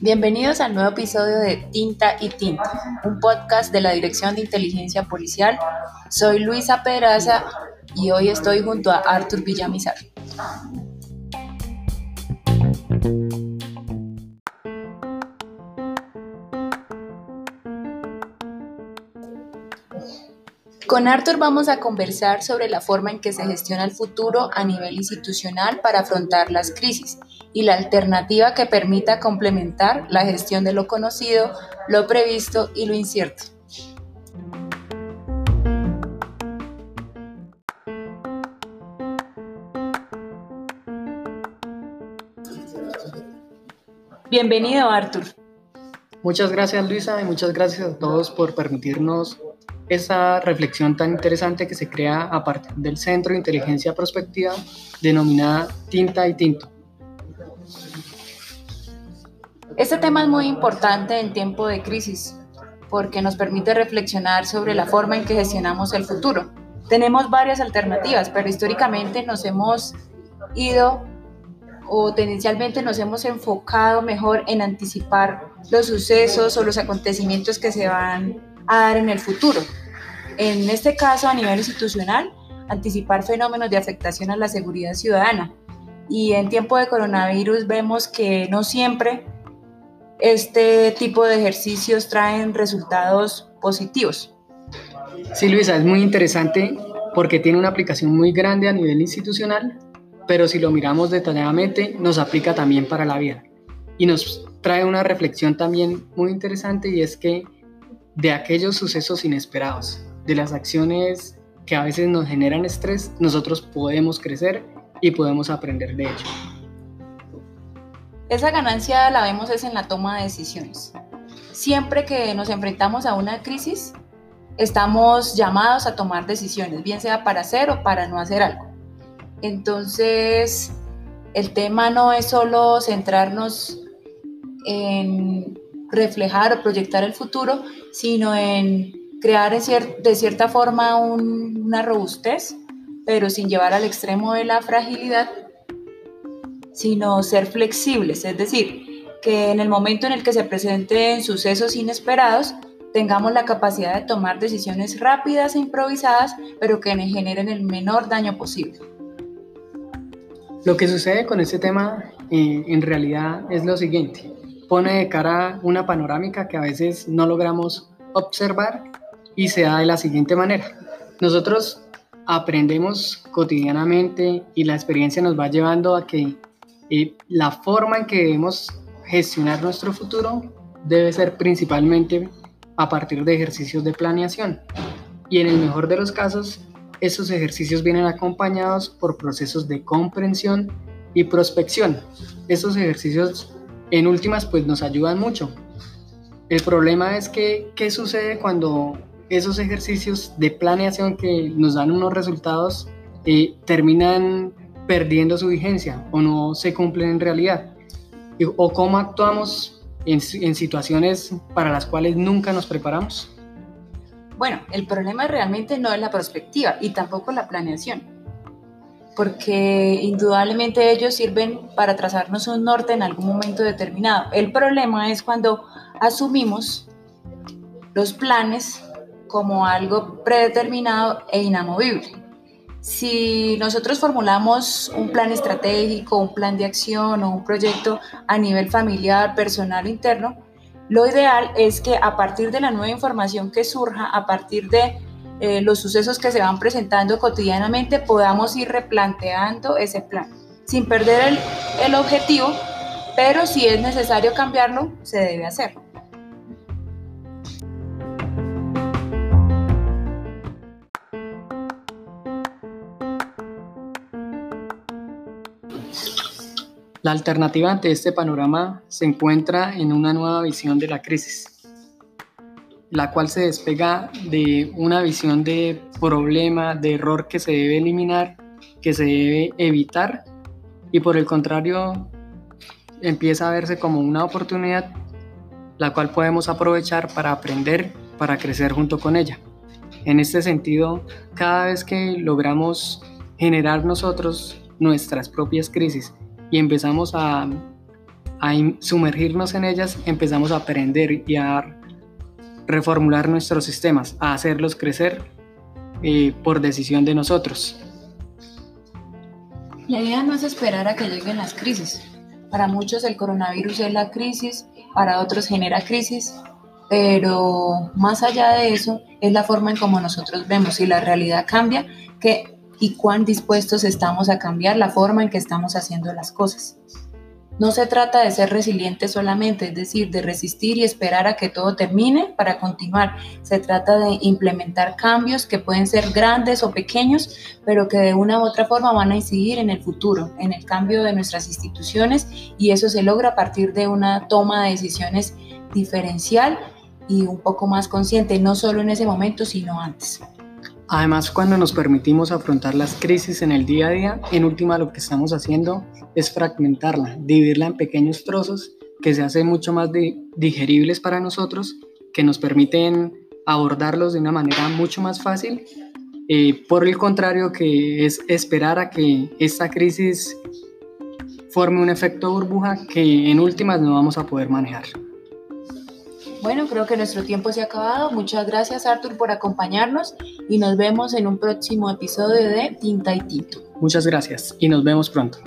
Bienvenidos al nuevo episodio de Tinta y Tinta, un podcast de la Dirección de Inteligencia Policial. Soy Luisa Pedraza y hoy estoy junto a Artur Villamizar. Con Arthur vamos a conversar sobre la forma en que se gestiona el futuro a nivel institucional para afrontar las crisis y la alternativa que permita complementar la gestión de lo conocido, lo previsto y lo incierto. Bienvenido, Arthur. Muchas gracias, Luisa, y muchas gracias a todos por permitirnos esa reflexión tan interesante que se crea a partir del Centro de Inteligencia Prospectiva denominada Tinta y Tinto. Este tema es muy importante en tiempo de crisis porque nos permite reflexionar sobre la forma en que gestionamos el futuro. Tenemos varias alternativas, pero históricamente nos hemos ido o tendencialmente nos hemos enfocado mejor en anticipar los sucesos o los acontecimientos que se van a dar en el futuro. En este caso, a nivel institucional, anticipar fenómenos de afectación a la seguridad ciudadana. Y en tiempo de coronavirus vemos que no siempre este tipo de ejercicios traen resultados positivos. Sí, Luisa, es muy interesante porque tiene una aplicación muy grande a nivel institucional, pero si lo miramos detalladamente, nos aplica también para la vida. Y nos trae una reflexión también muy interesante y es que de aquellos sucesos inesperados, de las acciones que a veces nos generan estrés, nosotros podemos crecer y podemos aprender de ello. Esa ganancia la vemos es en la toma de decisiones. Siempre que nos enfrentamos a una crisis, estamos llamados a tomar decisiones, bien sea para hacer o para no hacer algo. Entonces, el tema no es solo centrarnos en reflejar o proyectar el futuro, sino en crear de cierta forma una robustez, pero sin llevar al extremo de la fragilidad, sino ser flexibles, es decir, que en el momento en el que se presenten sucesos inesperados, tengamos la capacidad de tomar decisiones rápidas e improvisadas, pero que generen el menor daño posible. Lo que sucede con este tema eh, en realidad es lo siguiente pone de cara una panorámica que a veces no logramos observar y se da de la siguiente manera. Nosotros aprendemos cotidianamente y la experiencia nos va llevando a que eh, la forma en que debemos gestionar nuestro futuro debe ser principalmente a partir de ejercicios de planeación. Y en el mejor de los casos, esos ejercicios vienen acompañados por procesos de comprensión y prospección. Esos ejercicios en últimas pues nos ayudan mucho. El problema es que, ¿qué sucede cuando esos ejercicios de planeación que nos dan unos resultados eh, terminan perdiendo su vigencia o no se cumplen en realidad? ¿O cómo actuamos en, en situaciones para las cuales nunca nos preparamos? Bueno, el problema realmente no es la perspectiva y tampoco la planeación porque indudablemente ellos sirven para trazarnos un norte en algún momento determinado. El problema es cuando asumimos los planes como algo predeterminado e inamovible. Si nosotros formulamos un plan estratégico, un plan de acción o un proyecto a nivel familiar, personal o interno, lo ideal es que a partir de la nueva información que surja, a partir de eh, los sucesos que se van presentando cotidianamente, podamos ir replanteando ese plan, sin perder el, el objetivo, pero si es necesario cambiarlo, se debe hacer. La alternativa ante este panorama se encuentra en una nueva visión de la crisis la cual se despega de una visión de problema, de error que se debe eliminar, que se debe evitar y por el contrario empieza a verse como una oportunidad la cual podemos aprovechar para aprender, para crecer junto con ella. En este sentido, cada vez que logramos generar nosotros nuestras propias crisis y empezamos a, sumergirnos en ellas, empezamos a aprender y a reformular nuestros sistemas, hacerlos crecer eh, por decisión de nosotros. La idea no es esperar a que lleguen las crisis. Para muchos el coronavirus es la crisis, para otros genera crisis, pero más allá de eso es la forma en cómo nosotros vemos si la realidad cambia que, y cuán dispuestos estamos a cambiar la forma en que estamos haciendo las cosas. No se trata de ser resiliente solamente, es decir, de resistir y esperar a que todo termine para continuar. Se trata de implementar cambios que pueden ser grandes o pequeños, pero que de una u otra forma van a incidir en el futuro, en el cambio de nuestras instituciones y eso se logra a partir de una toma de decisiones diferencial y un poco más consciente, no solo en ese momento, sino antes. Además, cuando nos permitimos afrontar las crisis en el día a día, en última lo que estamos haciendo es fragmentarla, dividirla en pequeños trozos que se hacen mucho más digeribles para nosotros, que nos permiten abordarlos de una manera mucho más fácil. Eh, por el contrario, que es esperar a que esta crisis forme un efecto burbuja que en últimas no vamos a poder manejar. Bueno, creo que nuestro tiempo se ha acabado. Muchas gracias Arthur por acompañarnos y nos vemos en un próximo episodio de Tinta y Tinto. Muchas gracias y nos vemos pronto.